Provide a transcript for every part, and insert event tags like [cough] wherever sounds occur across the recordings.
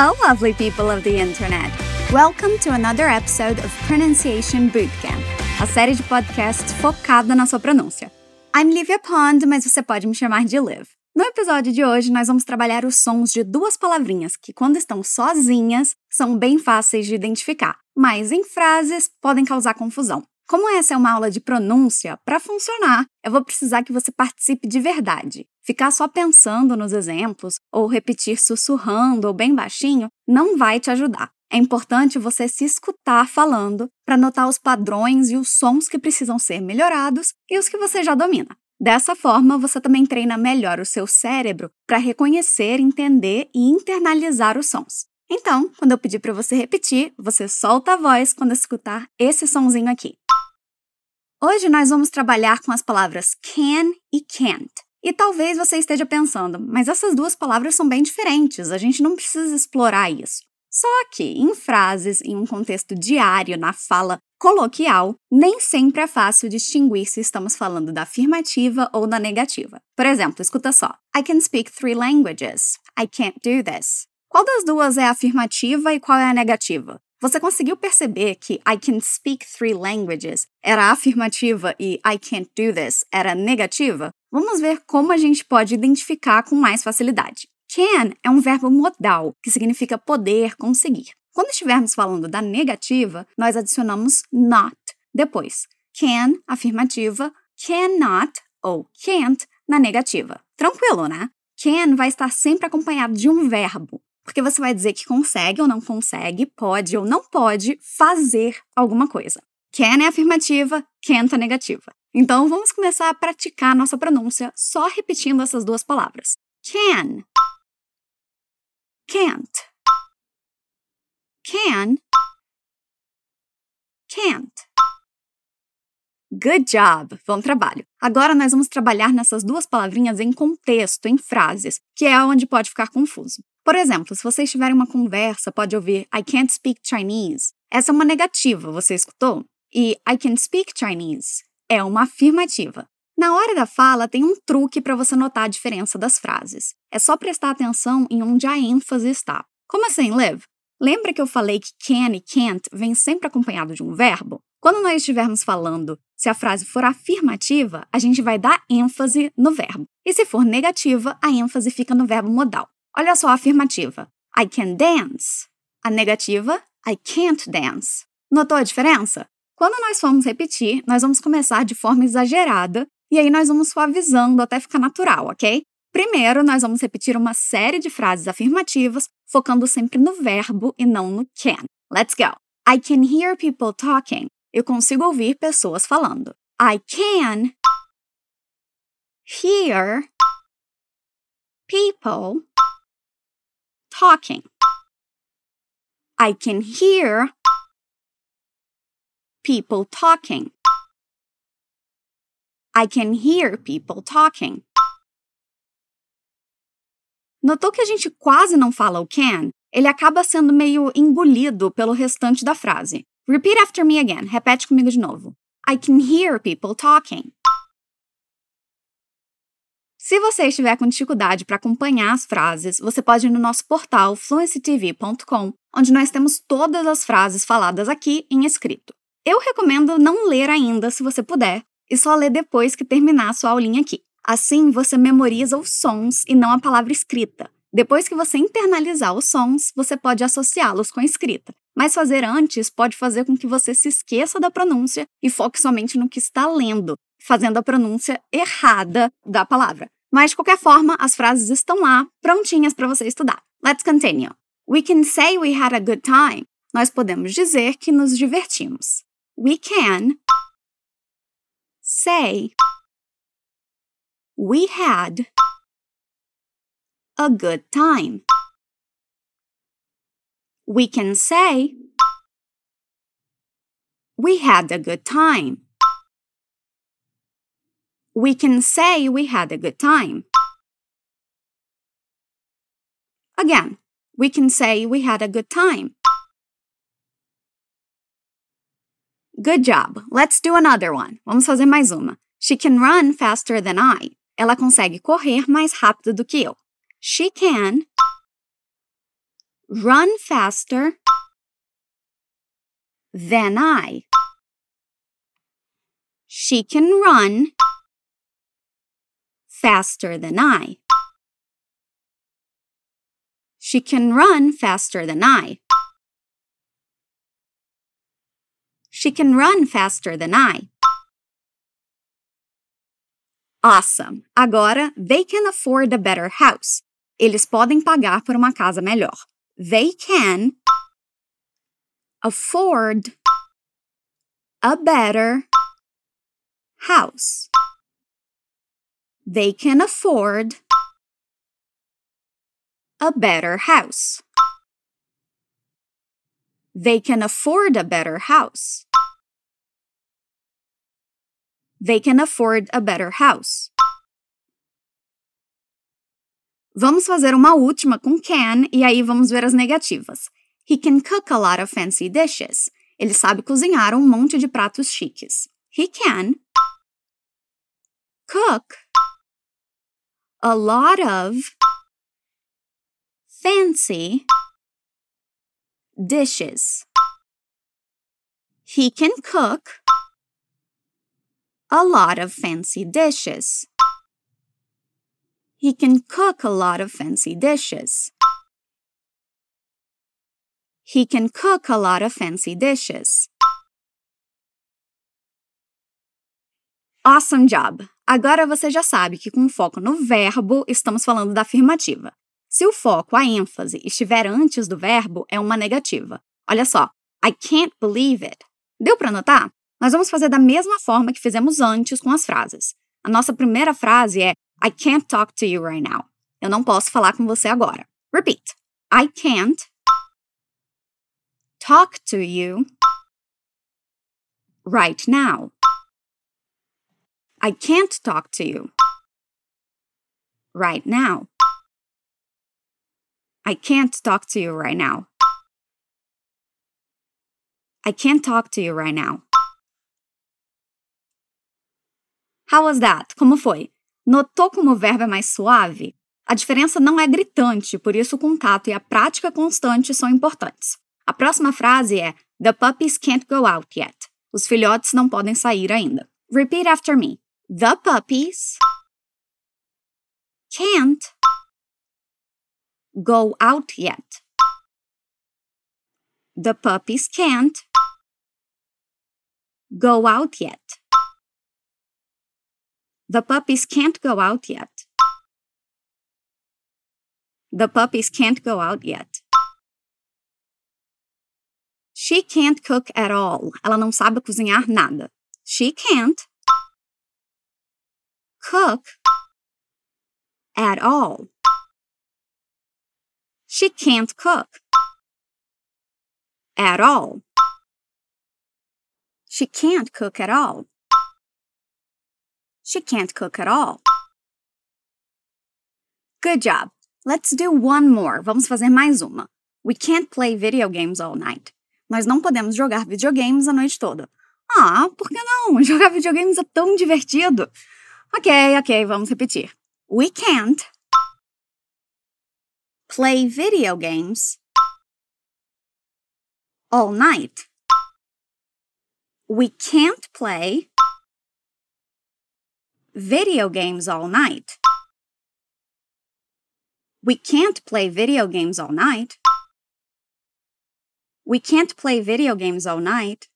Hello, lovely people of the internet. Welcome to another episode of Pronunciation Bootcamp, a série de podcasts focada na sua pronúncia. I'm Livia Pond, mas você pode me chamar de Liv. No episódio de hoje, nós vamos trabalhar os sons de duas palavrinhas que, quando estão sozinhas, são bem fáceis de identificar, mas em frases podem causar confusão. Como essa é uma aula de pronúncia, para funcionar, eu vou precisar que você participe de verdade. Ficar só pensando nos exemplos ou repetir sussurrando ou bem baixinho não vai te ajudar. É importante você se escutar falando para notar os padrões e os sons que precisam ser melhorados e os que você já domina. Dessa forma, você também treina melhor o seu cérebro para reconhecer, entender e internalizar os sons. Então, quando eu pedir para você repetir, você solta a voz quando escutar esse sonzinho aqui. Hoje nós vamos trabalhar com as palavras can e can't. E talvez você esteja pensando, mas essas duas palavras são bem diferentes, a gente não precisa explorar isso. Só que, em frases, em um contexto diário, na fala coloquial, nem sempre é fácil distinguir se estamos falando da afirmativa ou da negativa. Por exemplo, escuta só: I can speak three languages. I can't do this. Qual das duas é a afirmativa e qual é a negativa? Você conseguiu perceber que I can speak three languages era afirmativa e I can't do this era negativa? Vamos ver como a gente pode identificar com mais facilidade. Can é um verbo modal, que significa poder, conseguir. Quando estivermos falando da negativa, nós adicionamos not depois. Can, afirmativa, cannot ou can't na negativa. Tranquilo, né? Can vai estar sempre acompanhado de um verbo porque você vai dizer que consegue ou não consegue, pode ou não pode fazer alguma coisa. Can é afirmativa, can't é negativa. Então vamos começar a praticar nossa pronúncia só repetindo essas duas palavras. Can. Can't. Can. Can't. Good job! Bom trabalho! Agora nós vamos trabalhar nessas duas palavrinhas em contexto, em frases, que é onde pode ficar confuso. Por exemplo, se vocês tiverem uma conversa, pode ouvir I can't speak Chinese. Essa é uma negativa, você escutou? E I can speak Chinese é uma afirmativa. Na hora da fala, tem um truque para você notar a diferença das frases. É só prestar atenção em onde a ênfase está. Como assim, Liv? Lembra que eu falei que can e can't vem sempre acompanhado de um verbo? Quando nós estivermos falando, se a frase for afirmativa, a gente vai dar ênfase no verbo. E se for negativa, a ênfase fica no verbo modal. Olha só a afirmativa. I can dance. A negativa, I can't dance. Notou a diferença? Quando nós formos repetir, nós vamos começar de forma exagerada e aí nós vamos suavizando até ficar natural, ok? Primeiro, nós vamos repetir uma série de frases afirmativas, focando sempre no verbo e não no can. Let's go! I can hear people talking. Eu consigo ouvir pessoas falando. I can hear people talking. I can hear people talking. I can hear people talking. Notou que a gente quase não fala o can? Ele acaba sendo meio engolido pelo restante da frase. Repeat after me again. Repete comigo de novo. I can hear people talking. Se você estiver com dificuldade para acompanhar as frases, você pode ir no nosso portal fluencytv.com, onde nós temos todas as frases faladas aqui em escrito. Eu recomendo não ler ainda, se você puder, e só ler depois que terminar a sua aulinha aqui. Assim, você memoriza os sons e não a palavra escrita. Depois que você internalizar os sons, você pode associá-los com a escrita. Mas fazer antes pode fazer com que você se esqueça da pronúncia e foque somente no que está lendo, fazendo a pronúncia errada da palavra. Mas, de qualquer forma, as frases estão lá, prontinhas para você estudar. Let's continue. We can say we had a good time. Nós podemos dizer que nos divertimos. We can say we had a good time. We can say we had a good time we can say we had a good time. Again, we can say we had a good time. Good job. Let's do another one. Vamos fazer mais uma. She can run faster than I. Ela consegue correr mais rápido do que eu. She can run faster than I. She can run faster than I. She can run faster than I. She can run faster than I. Awesome! Agora, they can afford a better house. Eles podem pagar por uma casa melhor. They can afford a better house. They can afford a better house. They can afford a better house. They can afford a better house. Vamos fazer uma última com can e aí vamos ver as negativas. He can cook a lot of fancy dishes. Ele sabe cozinhar um monte de pratos chiques. He can cook a lot of fancy dishes. He can cook a lot of fancy dishes. He can cook a lot of fancy dishes. He can cook a lot of fancy dishes. Awesome job! Agora você já sabe que com foco no verbo, estamos falando da afirmativa. Se o foco, a ênfase, estiver antes do verbo, é uma negativa. Olha só, I can't believe it. Deu para notar? Nós vamos fazer da mesma forma que fizemos antes com as frases. A nossa primeira frase é I can't talk to you right now. Eu não posso falar com você agora. Repeat. I can't talk to you right now. I can't talk to you right now. I can't talk to you right now. I can't talk to you right now. How was that? Como foi? Notou como o verbo é mais suave? A diferença não é gritante, por isso o contato e a prática constante são importantes. A próxima frase é The puppies can't go out yet. Os filhotes não podem sair ainda. Repeat after me. The puppies can't go out yet. The puppies can't go out yet. The puppies can't go out yet. The puppies can't go out yet. She can't cook at all. Ela não sabe cozinhar nada. She can't cook at all. She can't cook at all. She can't cook at all. She can't cook at all. Good job. Let's do one more. Vamos fazer mais uma. We can't play video games all night. Nós não podemos jogar videogames a noite toda. Ah, por que não? [laughs] Jogar videogames é tão divertido. Ok, ok, vamos repetir. We can't play video games all night. We can't play video games all night. We can't play video games all night. We can't play video games all night.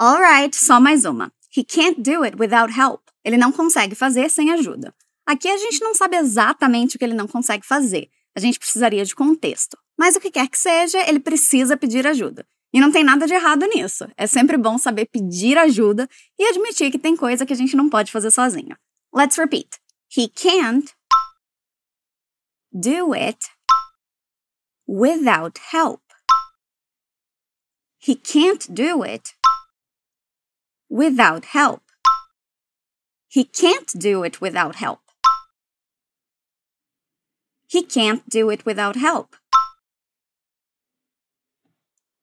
Alright, só mais uma. He can't do it without help. Ele não consegue fazer sem ajuda. Aqui a gente não sabe exatamente o que ele não consegue fazer. A gente precisaria de contexto. Mas o que quer que seja, ele precisa pedir ajuda. E não tem nada de errado nisso. É sempre bom saber pedir ajuda e admitir que tem coisa que a gente não pode fazer sozinho. Let's repeat. He can't do it without help. He can't do it without help. He can't do it without help. He can't do it without help.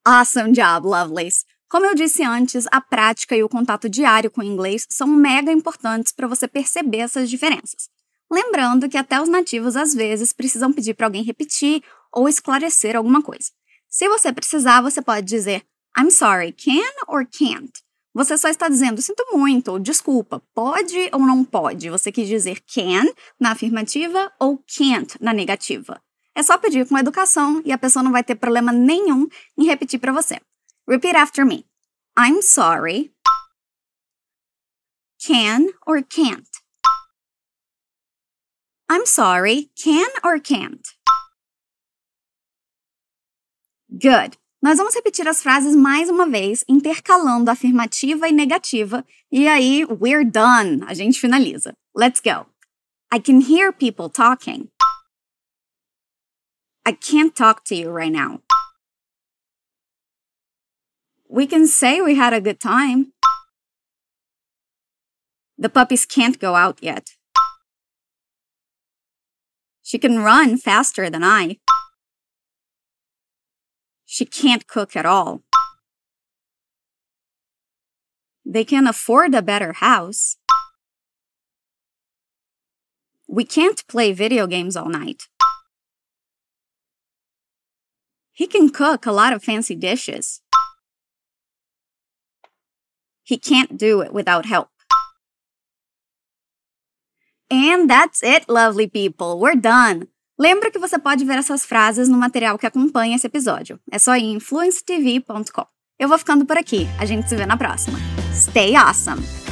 Awesome job, lovelies! Como eu disse antes, a prática e o contato diário com o inglês são mega importantes para você perceber essas diferenças. Lembrando que até os nativos às vezes precisam pedir para alguém repetir ou esclarecer alguma coisa. Se você precisar, você pode dizer I'm sorry, can or can't? Você só está dizendo sinto muito ou desculpa, pode ou não pode. Você quis dizer can na afirmativa ou can't na negativa. É só pedir com educação e a pessoa não vai ter problema nenhum em repetir para você. Repeat after me. I'm sorry. Can or can't? I'm sorry. Can or can't? Good. Nós vamos repetir as frases mais uma vez, intercalando afirmativa e negativa, e aí we're done. A gente finaliza. Let's go. I can hear people talking. I can't talk to you right now. We can say we had a good time. The puppies can't go out yet. She can run faster than I. She can't cook at all. They can afford a better house. We can't play video games all night. He can cook a lot of fancy dishes. He can't do it without help. And that's it, lovely people. We're done. Lembra que você pode ver essas frases no material que acompanha esse episódio. É só ir em influencetv.com. Eu vou ficando por aqui. A gente se vê na próxima. Stay awesome!